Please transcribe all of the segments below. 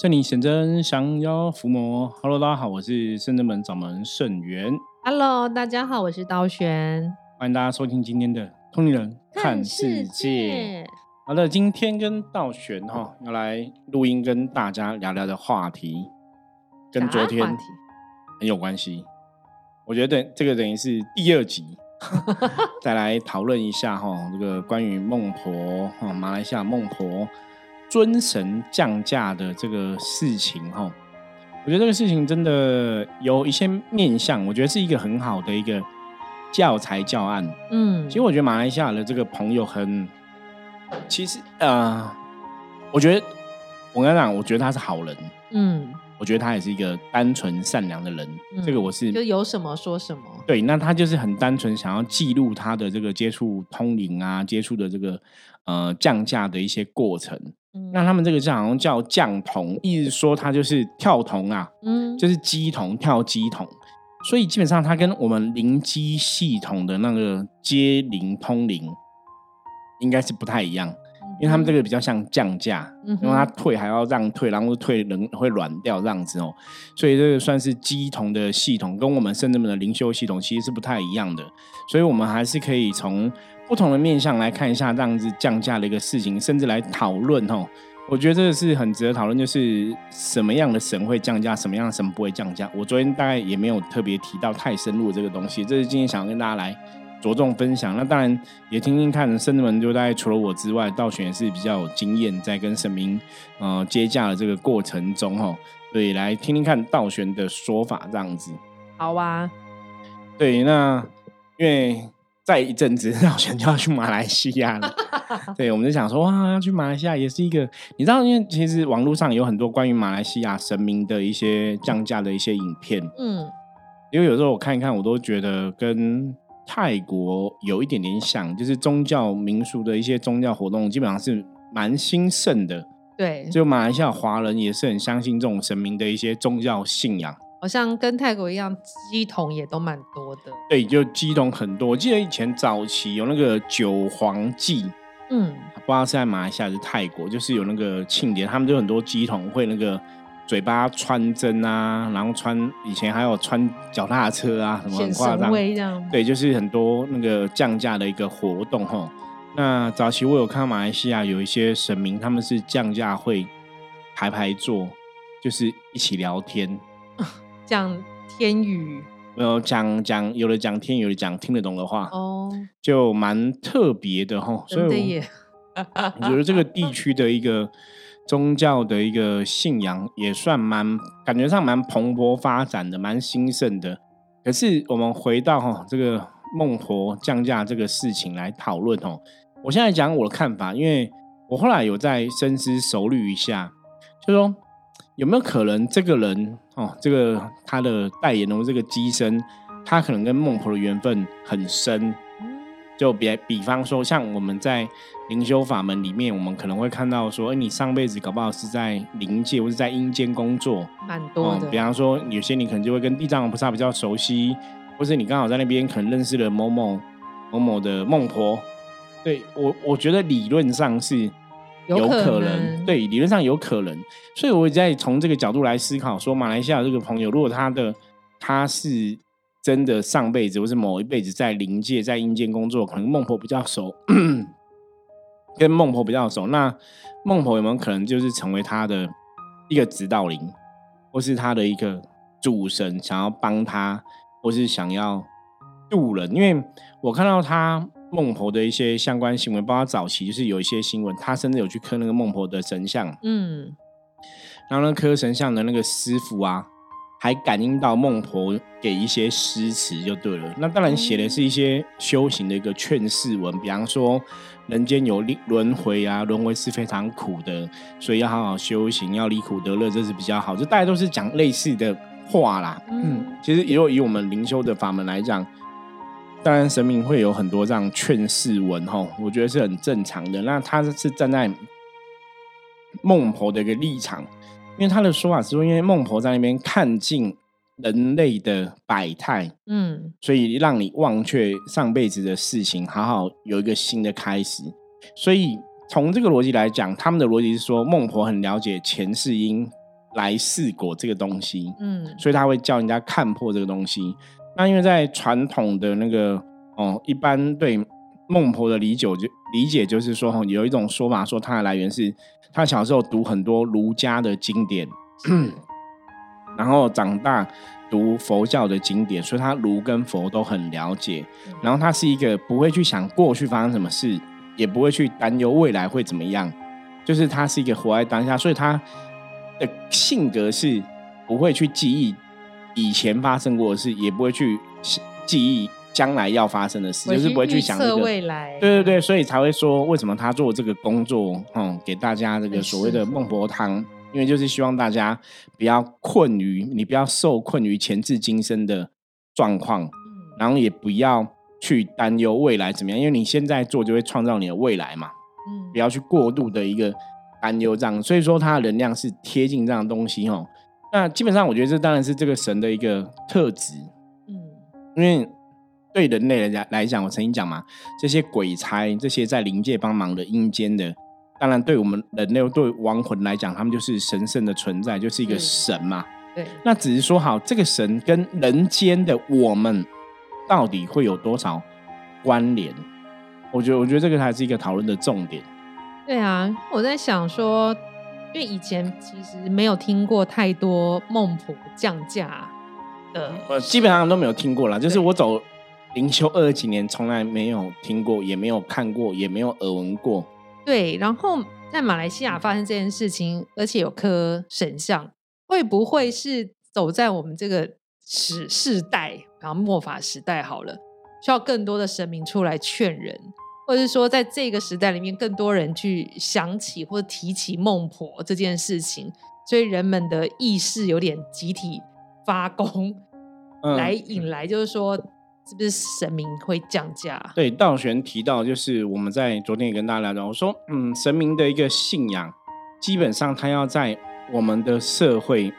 圣灵显真，降妖伏魔。Hello，大家好，我是圣真门掌门圣元。Hello，大家好，我是刀玄。欢迎大家收听今天的《通灵人看世界》。好的，今天跟道玄哈要来录音，跟大家聊聊的话题，跟昨天很有关系。我觉得这个等于是第二集，再来讨论一下哈，这个关于孟婆哈，马来西亚孟婆。尊神降价的这个事情哈，我觉得这个事情真的有一些面向，我觉得是一个很好的一个教材教案。嗯，其实我觉得马来西亚的这个朋友很，其实呃，我觉得我跟他讲，我觉得他是好人。嗯，我觉得他也是一个单纯善良的人。这个我是就有什么说什么。对，那他就是很单纯想要记录他的这个接触通灵啊，接触的这个呃降价的一些过程。那他们这个叫好像叫降童，意思说它就是跳童啊，嗯，就是机童跳机童，所以基本上它跟我们灵机系统的那个接灵通灵应该是不太一样，因为他们这个比较像降价，嗯因为它退还要让退，然后退人会软掉这样子哦，所以这个算是机童的系统，跟我们圣人们的灵修系统其实是不太一样的，所以我们还是可以从。不同的面向来看一下这样子降价的一个事情，甚至来讨论哦。我觉得这个是很值得讨论，就是什么样的神会降价，什么样的神不会降价。我昨天大概也没有特别提到太深入这个东西，这是今天想要跟大家来着重分享。那当然也听听看，圣人们就大概除了我之外，道玄也是比较有经验在跟神明呃接驾的这个过程中哈，所以来听听看道玄的说法这样子。好啊，对，那因为。再一阵子，好像就要去马来西亚了。对，我们就想说，哇，要去马来西亚也是一个，你知道，因为其实网络上有很多关于马来西亚神明的一些降价的一些影片。嗯，因为有时候我看一看，我都觉得跟泰国有一点点像，就是宗教民俗的一些宗教活动，基本上是蛮兴盛的。对，就马来西亚华人也是很相信这种神明的一些宗教信仰。好像跟泰国一样，鸡桶也都蛮多的。对，就鸡桶很多。我记得以前早期有那个九皇祭，嗯，不知道是在马来西亚还是泰国，就是有那个庆典，他们就很多鸡桶会那个嘴巴穿针啊，然后穿以前还有穿脚踏车啊，什么很夸张这样。对，就是很多那个降价的一个活动哈。那早期我有看到马来西亚有一些神明，他们是降价会排排坐，就是一起聊天。讲天语，没有讲讲，有的讲天语，有的讲听得懂的话，哦，就蛮特别的哈。所以耶！我觉得这个地区的一个宗教的一个信仰也算蛮感觉上蛮蓬勃发展的，蛮兴盛的。可是我们回到哈这个孟婆降价这个事情来讨论哦。我现在讲我的看法，因为我后来有在深思熟虑一下，就说。有没有可能这个人哦，这个他的代言人这个机身，他可能跟孟婆的缘分很深？就比比方说，像我们在灵修法门里面，我们可能会看到说，哎，你上辈子搞不好是在灵界或者在阴间工作，蛮多的。比方说，有些你可能就会跟地藏王菩萨比较熟悉，或是你刚好在那边可能认识了某某某某的孟婆。对我，我觉得理论上是。有可能，对，理论上有可能，所以我在从这个角度来思考，说马来西亚这个朋友，如果他的他是真的上辈子或是某一辈子在灵界、在阴间工作，可能孟婆比较熟，跟孟婆比较熟，那孟婆有没有可能就是成为他的一个指导灵，或是他的一个主神，想要帮他，或是想要渡人？因为我看到他。孟婆的一些相关新闻，包括早期就是有一些新闻，他甚至有去刻那个孟婆的神像，嗯，然后那磕神像的那个师傅啊，还感应到孟婆给一些诗词就对了。那当然写的是一些修行的一个劝世文，比方说人间有轮回啊，轮回是非常苦的，所以要好好修行，要离苦得乐，这是比较好。就大家都是讲类似的话啦，嗯，其实也有以我们灵修的法门来讲。当然，神明会有很多这样劝世文哈，我觉得是很正常的。那他是站在孟婆的一个立场，因为他的说法是说，因为孟婆在那边看尽人类的百态，嗯，所以让你忘却上辈子的事情，好好有一个新的开始。所以从这个逻辑来讲，他们的逻辑是说，孟婆很了解前世因，来世果这个东西，嗯，所以他会叫人家看破这个东西。那因为在传统的那个哦，一般对孟婆的理解就理解就是说，哈，有一种说法说她的来源是她小时候读很多儒家的经典，然后长大读佛教的经典，所以他儒跟佛都很了解。然后他是一个不会去想过去发生什么事，也不会去担忧未来会怎么样，就是他是一个活在当下，所以他的性格是不会去记忆以前发生过的事，也不会去记忆将来要发生的事，就是不会去想这个未来。对对对，所以才会说为什么他做这个工作，嗯，给大家这个所谓的孟婆汤。因为就是希望大家不要困于你不要受困于前世今生的状况，然后也不要去担忧未来怎么样，因为你现在做就会创造你的未来嘛。嗯，不要去过度的一个担忧这样，所以说它的能量是贴近这样的东西哦。那基本上我觉得这当然是这个神的一个特质。嗯，因为对人类来讲来讲，我曾经讲嘛，这些鬼差这些在灵界帮忙的阴间的。当然，对我们人类、对亡魂来讲，他们就是神圣的存在，就是一个神嘛。对。那只是说，好，这个神跟人间的我们到底会有多少关联？我觉得，我觉得这个还是一个讨论的重点。对啊，我在想说，因为以前其实没有听过太多孟婆降价的，呃，基本上都没有听过啦。就是我走灵修二十几年，从来没有听过，也没有看过，也没有耳闻过。对，然后在马来西亚发生这件事情，而且有颗神像，会不会是走在我们这个时世代，然后末法时代好了，需要更多的神明出来劝人，或者是说在这个时代里面，更多人去想起或者提起孟婆这件事情，所以人们的意识有点集体发功，来引来就是说。是不是神明会降价？对，道玄提到，就是我们在昨天也跟大家聊到，我说，嗯，神明的一个信仰，基本上他要在我们的社会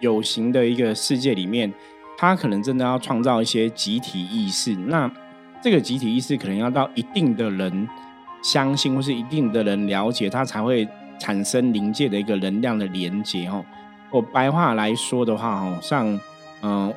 有形的一个世界里面，他可能真的要创造一些集体意识。那这个集体意识可能要到一定的人相信，或是一定的人了解，它才会产生灵界的一个能量的连接。哦，我白话来说的话，哦，像，嗯。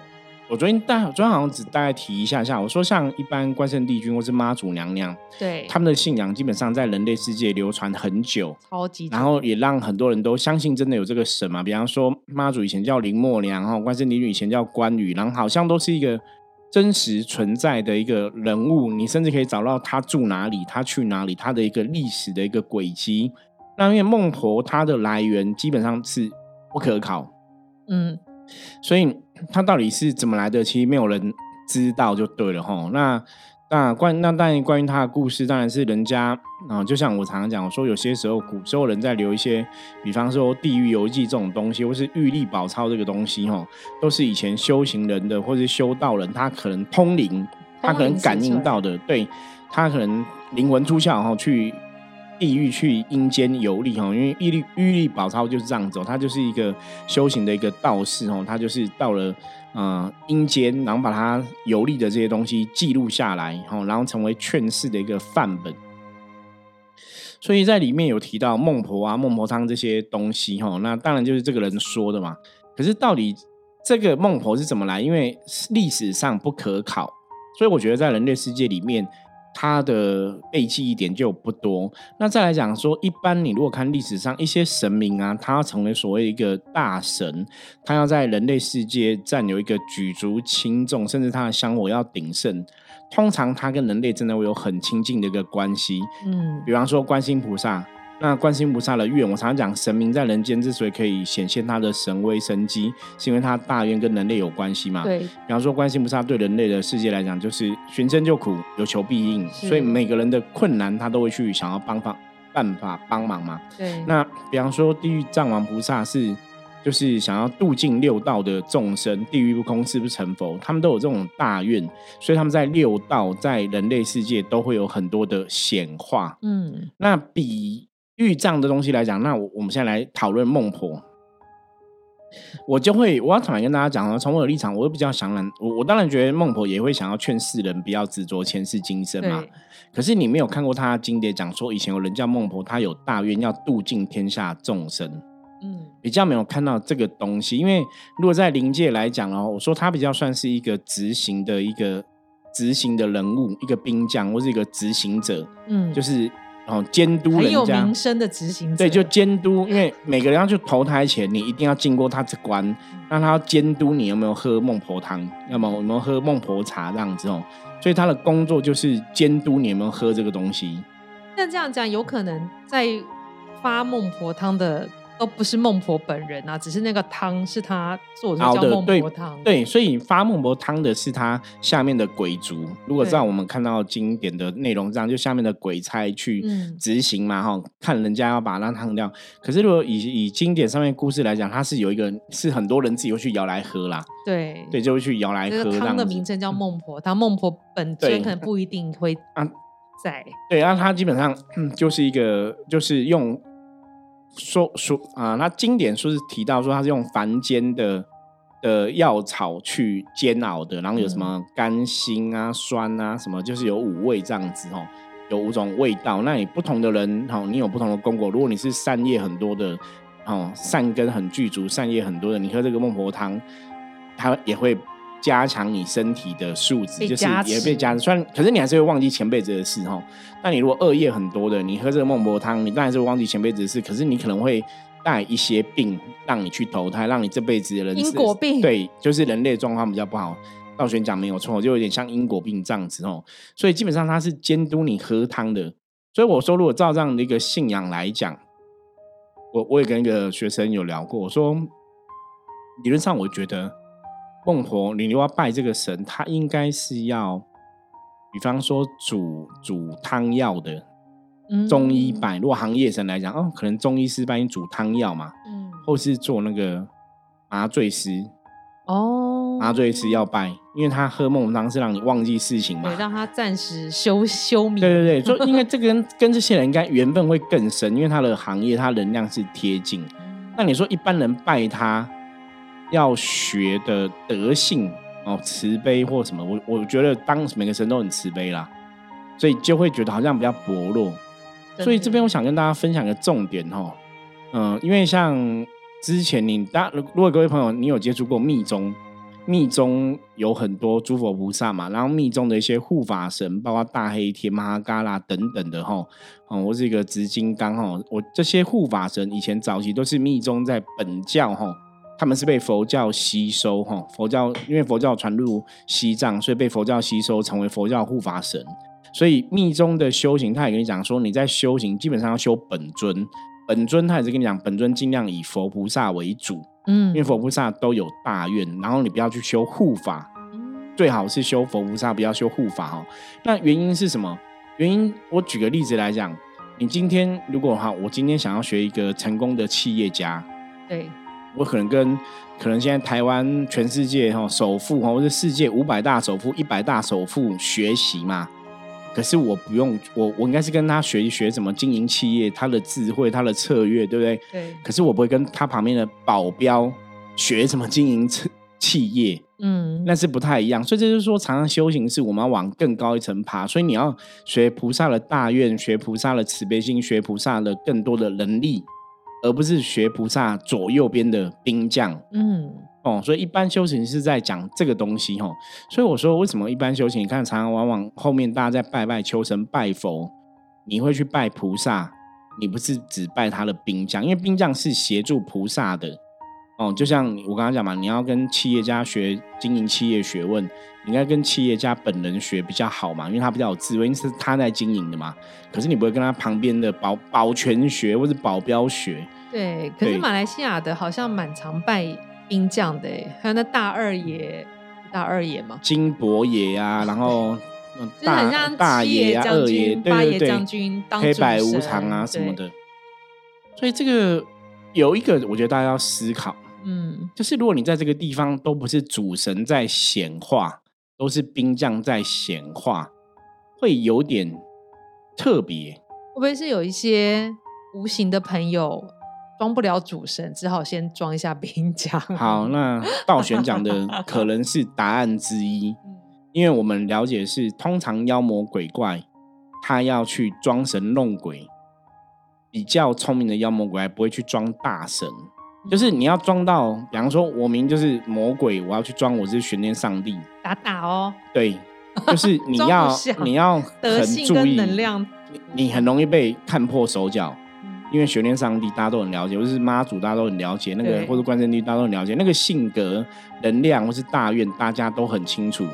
我昨天大，昨天好像只大概提一下下。我说，像一般关圣帝君或是妈祖娘娘，对他们的信仰基本上在人类世界流传很久，超级，然后也让很多人都相信真的有这个神嘛。比方说，妈祖以前叫林默娘，哈，关圣帝君以前叫关羽，然后好像都是一个真实存在的一个人物。你甚至可以找到他住哪里，他去哪里，他的一个历史的一个轨迹。那因为孟婆她的来源基本上是不可考，嗯。所以他到底是怎么来的？其实没有人知道，就对了哈。那那关那当然关于他的故事，当然是人家啊，就像我常常讲，我说有些时候古时候人在留一些，比方说《地狱游记》这种东西，或是《玉历宝钞》这个东西哈，都是以前修行人的或是修道人，他可能通灵，他可能感应到的，对他可能灵魂出窍哈去。地狱去阴间游历哈，因为玉历玉历宝钞就是这样走，他就是一个修行的一个道士哦，他就是到了呃阴间，然后把他游历的这些东西记录下来哈，然后成为劝世的一个范本。所以在里面有提到孟婆啊、孟婆汤这些东西哈，那当然就是这个人说的嘛。可是到底这个孟婆是怎么来？因为历史上不可考，所以我觉得在人类世界里面。它的背记一点就不多。那再来讲说，一般你如果看历史上一些神明啊，他要成为所谓一个大神，他要在人类世界占有一个举足轻重，甚至他的香火要鼎盛，通常他跟人类真的会有很亲近的一个关系。嗯，比方说观音菩萨。那观世音菩萨的愿，我常常讲，神明在人间之所以可以显现他的神威神机，是因为他大愿跟人类有关系嘛？对。比方说，观世音菩萨对人类的世界来讲，就是寻声救苦，有求必应，所以每个人的困难，他都会去想要帮帮办法帮忙嘛。对。那比方说，地狱藏王菩萨是，就是想要度尽六道的众生，地狱不空，誓不成佛，他们都有这种大愿，所以他们在六道，在人类世界都会有很多的显化。嗯。那比。玉藏的东西来讲，那我我们现在来讨论孟婆，我就会我要坦白跟大家讲从我的立场，我会比较想然，我我当然觉得孟婆也会想要劝世人不要执着前世今生嘛。可是你没有看过他经典讲说，以前有人叫孟婆，他有大愿要度尽天下众生。嗯，比较没有看到这个东西。因为如果在灵界来讲哦，我说他比较算是一个执行的一个执行的人物，一个兵将或是一个执行者，嗯，就是哦监督很有人家名。声的执行者，对，就监督，因为每个人要去投胎前，你一定要经过他这关，让他要监督你有没有喝孟婆汤，要么有没有喝孟婆茶这样子哦。所以他的工作就是监督你有没有喝这个东西。那这样讲，有可能在发孟婆汤的都不是孟婆本人啊，只是那个汤是他做的，叫孟婆汤。对，所以发孟婆汤的是他下面的鬼族。如果对照我们看到经典的内容这样，就下面的鬼差去嗯执行嘛，哈、看人家要把那汤掉。可是如果以以经典上面故事来讲，它是有一个是很多人自己会去摇来喝啦，对对，就会去摇来这喝汤的名。称叫孟婆汤，孟婆本身可能不一定会啊在。对，然后它基本上、嗯、就是一个，就是用说说啊，那经典说是提到说它是用凡间的的药草去煎熬的，然后有什么甘辛啊、酸啊什么，就是有五味这样子哦，有五种味道。那你不同的人哦，你有不同的功果。如果你是善业很多的哦，善根很具足、善业很多的，你喝这个孟婆汤，它也会。加强你身体的素质，就是也被加持。虽然，可是你还是会忘记前辈子的事哈。那你如果恶业很多的，你喝这个孟婆汤，你当然是会忘记前辈子的事。可是你可能会带一些病，让你去投胎，让你这辈子的人因果病对，就是人类状况比较不好。道玄讲没有错，就有点像因果病这样子哦。所以基本上他是监督你喝汤的。所以我说，如果照这样的一个信仰来讲，我我也跟一个学生有聊过，我说理论上我觉得孟婆，你如果要拜这个神，他应该是要，比方说煮煮汤药的嗯中医拜。如果行业神来讲，哦，可能中医师帮你煮汤药嘛，嗯或是做那个麻醉师，哦，麻醉师要拜，因为他喝孟婆汤是让你忘记事情嘛对，。让他暂时休休眠。对对对，就因为这个跟跟这些人应该缘分会更深，因为他的行业他能量是贴近。嗯那你说一般人拜他要学的德性哦，慈悲或什么，我我觉得当每个神都很慈悲啦，所以就会觉得好像比较薄弱。所以这边我想跟大家分享一个重点哦，嗯、因为像之前你大如如果各位朋友你有接触过密宗，密宗有很多诸佛菩萨嘛，然后密宗的一些护法神，包括大黑天、玛哈嘎啦等等的哈，哦，我是一个紫金刚哈，我这些护法神以前早期都是密宗在本教哈。他们是被佛教吸收哈，佛教因为佛教传入西藏，所以被佛教吸收，成为佛教护法神。所以密宗的修行，他也跟你讲说，你在修行基本上要修本尊，本尊他也是跟你讲，本尊尽量以佛菩萨为主，嗯因为佛菩萨都有大愿，然后你不要去修护法，嗯最好是修佛菩萨，不要修护法哦。那原因是什么？原因我举个例子来讲，你今天如果哈，我今天想要学一个成功的企业家，对，我可能跟可能现在台湾全世界哈首富哈，或者世界五百大首富、一百大首富学习嘛。可是我不用，我我应该是跟他学一学怎么经营企业，他的智慧、他的策略，对不对？对，可是我不会跟他旁边的保镖学怎么经营企企业，嗯，那是不太一样。所以这就是说，常常修行是我们要往更高一层爬。所以你要学菩萨的大愿，学菩萨的慈悲心，学菩萨的更多的能力，而不是学菩萨左右边的兵将。嗯，哦，所以一般修行是在讲这个东西哦。所以我说，为什么一般修行，你看常常往往后面大家在拜拜求神拜佛，你会去拜菩萨，你不是只拜他的兵将，因为兵将是协助菩萨的。哦，就像我刚刚讲嘛，你要跟企业家学经营企业学问，你应该跟企业家本人学比较好嘛，因为他比较有智慧，因为是他在经营的嘛。可是你不会跟他旁边的保保全学或者保镖学，对。可是对马来西亚的好像蛮常拜兵将的诶，还有那大二爷，大二爷嘛，金伯爷啊，然后 嗯就是很像大爷啊、二爷，军、八对对对，爷将军当黑白无常啊什么的。所以这个有一个，我觉得大家要思考，嗯，就是如果你在这个地方都不是主神在显化，都是兵将在显化，会有点特别。会不会是有一些无形的朋友装不了主神，只好先装一下兵将？好，那道玄讲的可能是答案之一，嗯，因为我们了解是通常妖魔鬼怪他要去装神弄鬼，比较聪明的妖魔鬼怪不会去装大神，就是你要装到，比方说我明就是魔鬼，我要去装我是玄天上帝，打打哦，对，就是你要你要很注意能量，你很容易被看破手脚。因为玄天上帝大家都很了解，或是妈祖大家都很了解，那个或者关圣帝大家都很了解，那个性格、能量或是大愿大家都很清楚，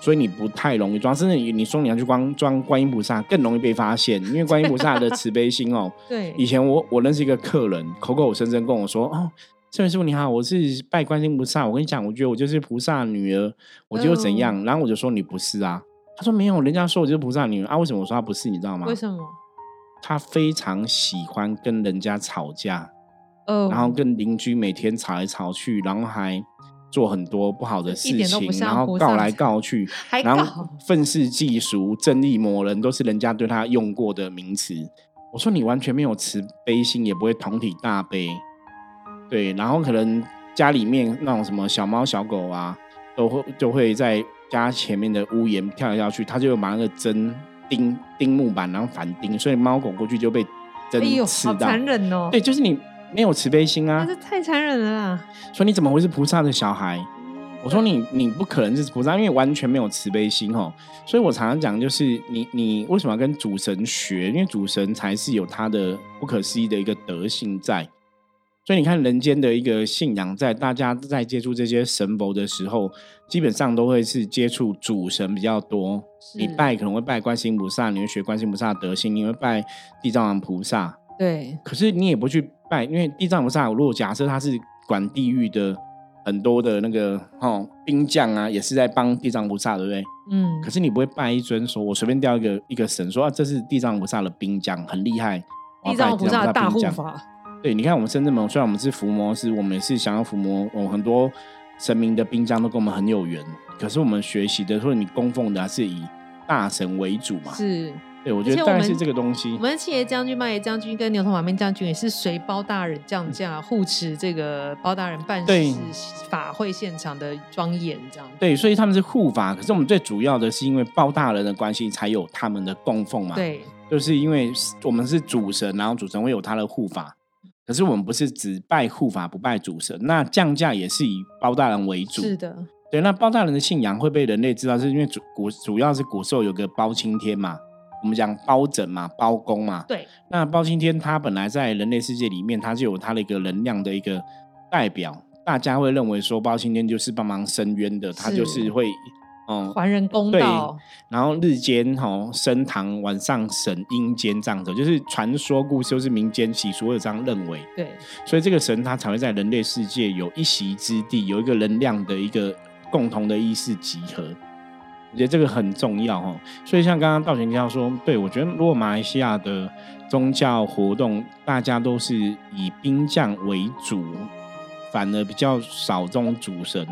所以你不太容易装。甚至你你说你要去装装观音菩萨，更容易被发现，因为观音菩萨的慈悲心哦。对。以前我我认识一个客人，口口声声跟我说：“哦，这位师傅你好，我是拜观音菩萨。我跟你讲，我觉得我就是菩萨女儿，我就怎样。”然后我就说：“你不是啊。”他说：“没有，人家说我就是菩萨女儿啊。”为什么我说他不是？你知道吗？为什么？他非常喜欢跟人家吵架，然后跟邻居每天吵来吵去，然后还做很多不好的事情，然后告来告去，然后愤世嫉俗、正义魔人都是人家对他用过的名词。我说你完全没有慈悲心，也不会同体大悲，对，然后可能家里面那种什么小猫小狗啊，都会就会在家前面的屋檐跳来跳去，他就把那个针。钉钉木板，然后反钉，所以猫狗过去就被针刺到。残忍哦！对，就是你没有慈悲心啊！这太残忍了啦！说你怎么会是菩萨的小孩？我说你，你不可能是菩萨，因为完全没有慈悲心哦。所以我常常讲，就是你，你为什么要跟主神学？因为主神才是有他的不可思议的一个德性在。所以你看，人间的一个信仰，在大家在接触这些神佛的时候，基本上都会是接触主神比较多。你拜可能会拜观世音菩萨，你会学观世音菩萨德性，你会拜地藏王菩萨。对。可是你也不去拜，因为地藏菩萨，如果假设他是管地狱的很多的那个哦兵将啊，也是在帮地藏菩萨，对不对？嗯。可是你不会拜一尊，说我随便调一个一个神，说啊这是地藏菩萨的兵将，很厉害。地藏菩萨的大护法。对，你看我们深圳门，虽然我们是伏魔师，我们也是想要伏魔，我们很多神明的兵将都跟我们很有缘。可是我们学习的，或者你供奉的，还是以大神为主嘛？是，对，我觉得大概是这个东西。我们七爷将军、八爷将军跟牛头马面将军也是随包大人降价护持这个包大人办事法会现场的庄严，这样。对，所以他们是护法。可是我们最主要的是因为包大人的关系，才有他们的供奉嘛。对，就是因为我们是主神，然后主神会有他的护法。可是我们不是只拜护法不拜主神，那降价也是以包大人为主。是的，对。那包大人的信仰会被人类知道，是因为主古主要是古时候有个包青天嘛，我们讲包拯嘛，包公嘛。对。那包青天他本来在人类世界里面，他就有他的一个能量的一个代表，大家会认为说包青天就是帮忙伸冤的，他就是会。哦，还人公道。然后日间哈升堂，晚上审阴间这样子，就是传说故事，就是民间习俗，有这样认为。对，所以这个神他才会在人类世界有一席之地，有一个能量的一个共同的意识集合。我觉得这个很重要哈。所以像刚刚道玄教说，对我觉得如果马来西亚的宗教活动，大家都是以兵将为主，反而比较少这种主神。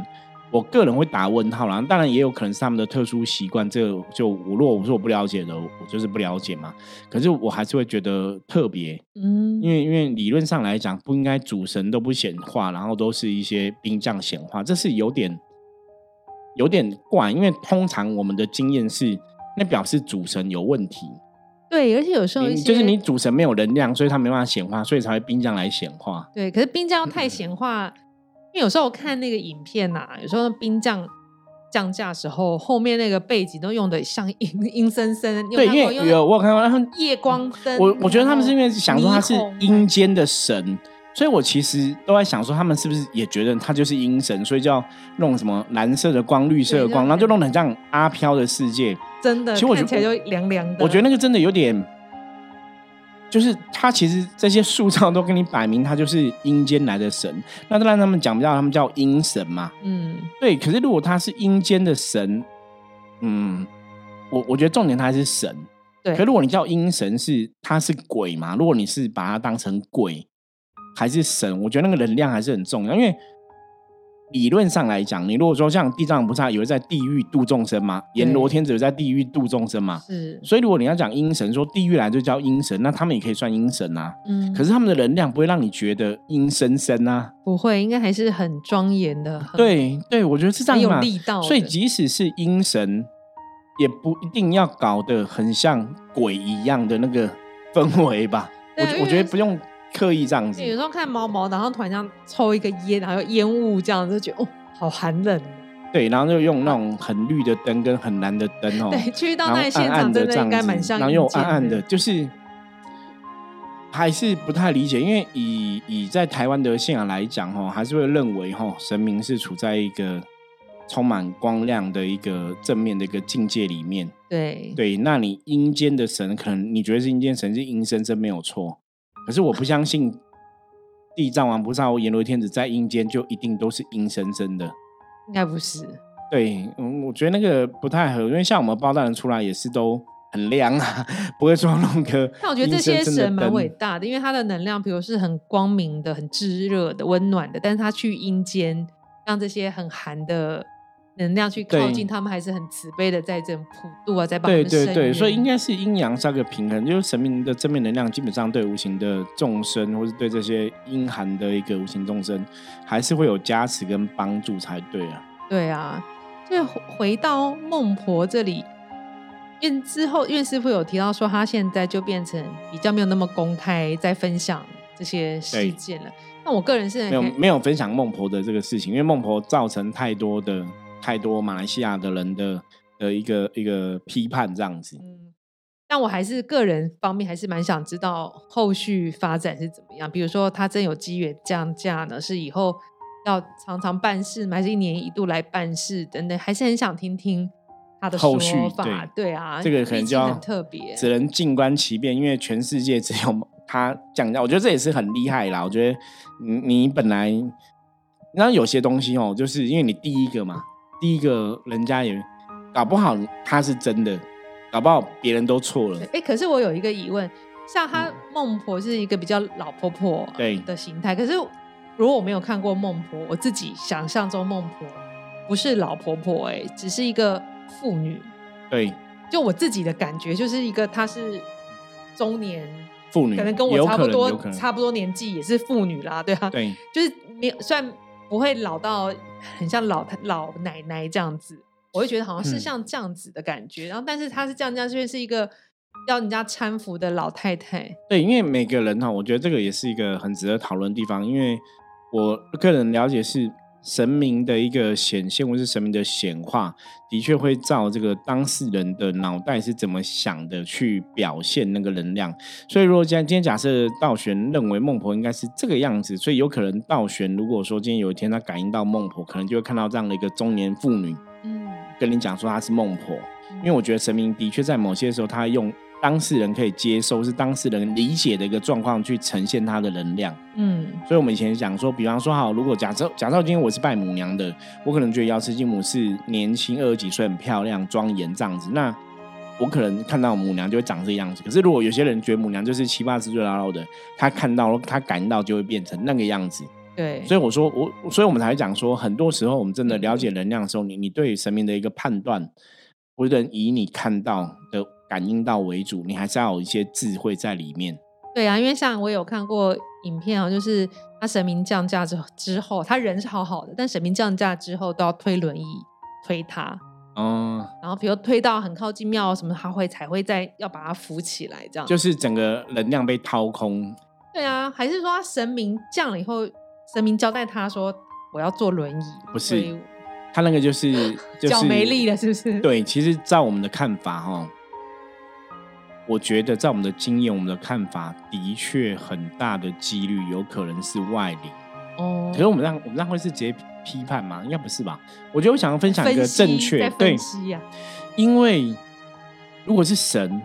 我个人会打问号啦，当然也有可能是他们的特殊习惯，这个就我如果我说我不了解的，我就是不了解嘛。可是我还是会觉得特别，嗯，因为因为理论上来讲，不应该主神都不显化，然后都是一些兵将显化，这是有点有点怪。因为通常我们的经验是，那表示主神有问题。对，而且有时候就是你主神没有能量，所以他没办法显化，所以才会兵将来显化。对，可是兵将太显化。因为有时候看那个影片呐，有时候兵将降价时候，后面那个背景都用的像阴 阴森森。对，因为有我有看到他们夜光灯。我我觉得他们是因为想说他是阴间的神，所以我其实都在想说他们是不是也觉得他就是阴神，所以就要弄什么蓝色的光、绿色的光，然后就弄得很像阿飘的世界。真的，其实我看起来就凉凉的。我觉得那个真的有点。就是他其实这些塑造都跟你摆明，他就是阴间来的神。那当然他们讲不到，他们叫阴神嘛。嗯，对。可是如果他是阴间的神，嗯，我我觉得重点他还是神。对。可如果你叫阴神，是他是鬼嘛？如果你是把他当成鬼还是神，我觉得那个能量还是很重要，因为。理论上来讲，你如果说像地藏菩萨有在地狱度众生嘛，阎罗天子有在地狱度众生嘛，是。所以如果你要讲阴神，说地狱来就叫阴神，那他们也可以算阴神啊。嗯。可是他们的能量不会让你觉得阴森森啊。不会，应该还是很庄严的。对对，我觉得是这样嘛。有力道。所以即使是阴神，也不一定要搞得很像鬼一样的那个氛围吧。我我觉得不用。刻意这样子。有时候看毛毛，然后突然这样抽一个烟，然后烟雾这样，就觉得哦，好寒冷。对，然后就用那种很绿的灯跟很蓝的灯哦。对，去到那现场真的应该蛮像。然后又暗暗的，就是还是不太理解，因为以以在台湾的信仰来讲，哈，还是会认为哈，神明是处在一个充满光亮的一个正面的一个境界里面。对对，那你阴间的神，可能你觉得是阴间神是阴森森没有错，可是我不相信地藏王菩萨或阎罗天子在阴间就一定都是阴森森的。应该不是，对，嗯，我觉得那个不太合，因为像我们包大人出来也是都很亮啊，不会说弄个。但我觉得这些神蛮伟大的，因为他的能量，比如是很光明的、很炙热的、温暖的，但是他去阴间，让这些很寒的能量去靠近他们，还是很慈悲的，在这种普度啊，在帮。对对对，所以应该是阴阳是个平衡，就是神明的正面能量，基本上对无形的众生，或是对这些阴寒的一个无形众生。还是会有加持跟帮助才对啊。对啊，就回到孟婆这里，院之后院师傅有提到说，他现在就变成比较没有那么公开在分享这些事件了。那我个人是没有没有分享孟婆的这个事情，因为孟婆造成太多的太多马来西亚的人的的一个一个批判这样子。嗯，但我还是个人方面还是蛮想知道后续发展是怎么样。比如说，他真有机缘降价呢？是以后要常常办事，还是一年一度来办事等等？还是很想听听他的后续法。对啊，这个可能就要很特别，只能静观其变，因为全世界只有他降价。我觉得这也是很厉害啦。我觉得你你本来，然后有些东西哦，就是因为你第一个嘛，第一个人家也搞不好他是真的。搞不好别人都错了。哎，可是我有一个疑问，像她孟婆是一个比较老婆婆对的形态，可是如果我没有看过孟婆，我自己想象中孟婆不是老婆婆，哎，只是一个妇女。对，就我自己的感觉，就是一个她是中年妇女，可能跟我差不多，差不多年纪也是妇女啦，对啊，对，就是没有，虽然不会老到很像老老奶奶这样子。我会觉得好像是像这样子的感觉，然后但是她是这样这样，这边是一个要人家搀扶的老太太。对，因为每个人哈，我觉得这个也是一个很值得讨论的地方。因为我个人了解是神明的一个显现，或是神明的显化，的确会照这个当事人的脑袋是怎么想的去表现那个能量。所以，如果今天今天假设道玄认为孟婆应该是这个样子，所以有可能道玄如果说今天有一天他感应到孟婆，可能就会看到这样的一个中年妇女。嗯跟你讲说她是孟婆，因为我觉得神明的确在某些时候，他用当事人可以接受、是当事人理解的一个状况去呈现他的能量。嗯，所以我们以前讲说，比方说，好，如果假设假设今天我是拜母娘的，我可能觉得瑶池金母是年轻二十几岁，很漂亮、庄严这样子，那我可能看到母娘就会长这个样子。可是如果有些人觉得母娘就是七八十岁老老的，他看到他感到就会变成那个样子。对，所以我说我，所以我们才讲说，很多时候我们真的了解能量的时候，你你对神明的一个判断，不能以你看到的感应到为主，你还是要有一些智慧在里面。对啊，因为像我有看过影片啊，就是他神明降价之之后，他人是好好的，但神明降价之后都要推轮椅推他，哦，然后比如推到很靠近庙什么，他会才会再要把它扶起来，这样就是整个能量被掏空。对啊，还是说神明降了以后？神明交代他说：“我要坐轮椅。”不是，他那个就是 脚没力了，是不是？对，其实，在我们的看法，哈，我觉得，在我们的经验，我们的看法，的确很大的几率有可能是外力。哦，可是我们让我们让会是直接批判吗？应该不是吧？我觉得我想要分享一个正确对，因为如果是神。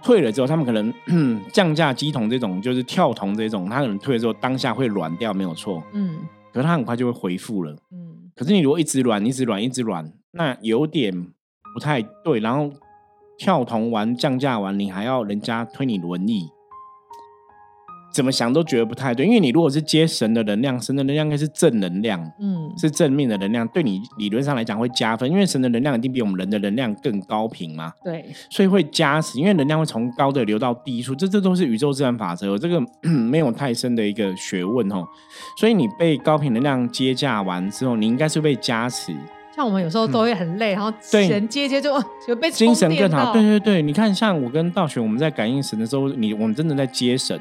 退了之后，他们可能 降价机桶这种，就是跳铜这种，他可能退了之后当下会软掉，没有错。嗯，可是他很快就会恢复了。嗯，可是你如果一直软，一直软，一直软，那有点不太对。然后跳铜完降价完，你还要人家推你轮椅。怎么想都觉得不太对，因为你如果是接神的能量，神的能量应该是正能量，嗯，是正面的能量，对你理论上来讲会加分，因为神的能量一定比我们人的能量更高频嘛，对，所以会加持，因为能量会从高的流到低处，这这都是宇宙自然法则，这个 没有太深的一个学问哦。所以你被高频能量接驾完之后，你应该是被加持。像我们有时候都会很累，然后神接接就就被精神更好。对对对，你看，像我跟道玄，我们在感应神的时候，你我们真的在接神。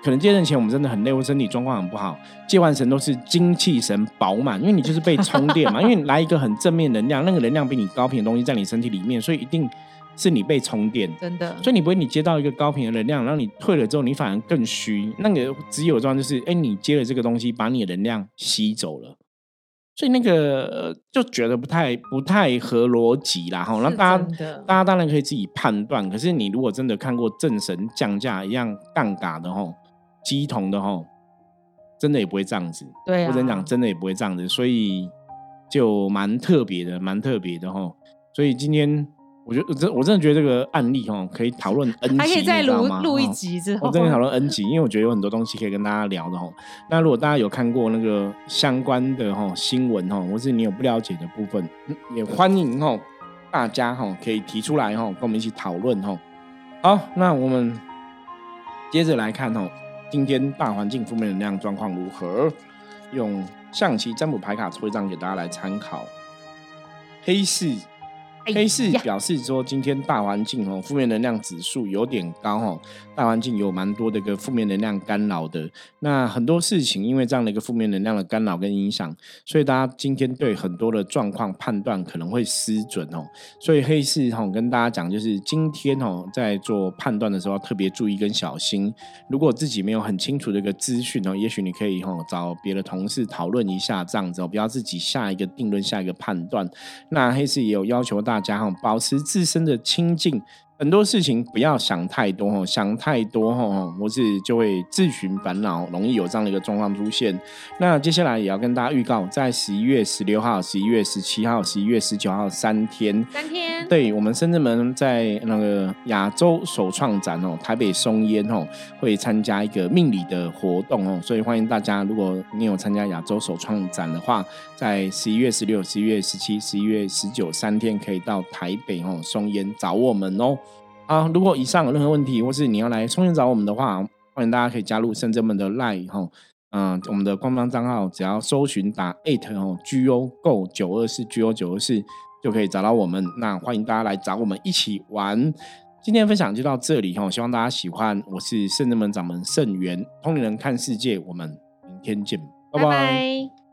可能接神前我们真的很累，或身体状况很不好，接完神都是精气神饱满，因为你就是被充电嘛，因为你来一个很正面能量，那个能量比你高频的东西在你身体里面，所以一定是你被充电，真的。所以你不会你接到一个高频的能量，然后你退了之后，你反而更虚。那个只有状况就是，哎，你接了这个东西，把你的能量吸走了。所以那个就觉得不太不太合逻辑啦，哈。那大家大家当然可以自己判断。可是你如果真的看过正神降价一样杠杆的吼，鸡同的吼，真的也不会这样子。对，或者讲真的也不会这样子。所以就蛮特别的，蛮特别的吼。所以今天。我觉得真我真的觉得这个案例哈可以讨论 N 集，还可以再录录一集之后，我真的讨论 N 集，因为我觉得有很多东西可以跟大家聊的哈。那如果大家有看过那个相关的哈新闻哈，或是你有不了解的部分，也欢迎哈大家哈可以提出来哈，跟我们一起讨论哈。好，那我们接着来看哈，今天大环境负面能量状况如何？用象棋占卜牌卡抽一张给大家来参考，黑市。黑市表示说，今天大环境哦，负面能量指数有点高哦，大环境有蛮多的一个负面能量干扰的。那很多事情因为这样的一个负面能量的干扰跟影响，所以大家今天对很多的状况判断可能会失准哦。所以黑市哈跟大家讲，就是今天哦在做判断的时候要特别注意跟小心。如果自己没有很清楚的一个资讯哦，也许你可以哈找别的同事讨论一下这样子哦，不要自己下一个定论、下一个判断。那黑市也有要求大。大家哈，保持自身的清净。很多事情不要想太多哦，想太多哦，或是就会自寻烦恼，容易有这样的一个状况出现。那接下来也要跟大家预告，在十一月十六号、十一月十七号、十一月十九号三天，三天，对我们深圳门在那个亚洲首创展哦，台北松烟哦，会参加一个命理的活动哦，所以欢迎大家，如果你有参加亚洲首创展的话，在十一月十六、十一月十七、十一月十九三天，可以到台北哦松烟找我们哦。啊，如果以上有任何问题，或是你要来充电找我们的话，欢迎大家可以加入深圳们的 Line 哈，嗯，我们的官方账号只要搜寻打 eight 哦，G O Go 九二四 G O 九二四就可以找到我们。那欢迎大家来找我们一起玩。今天分享就到这里哈，希望大家喜欢。我是圣圳门掌门圣元，通灵人看世界，我们明天见，拜拜。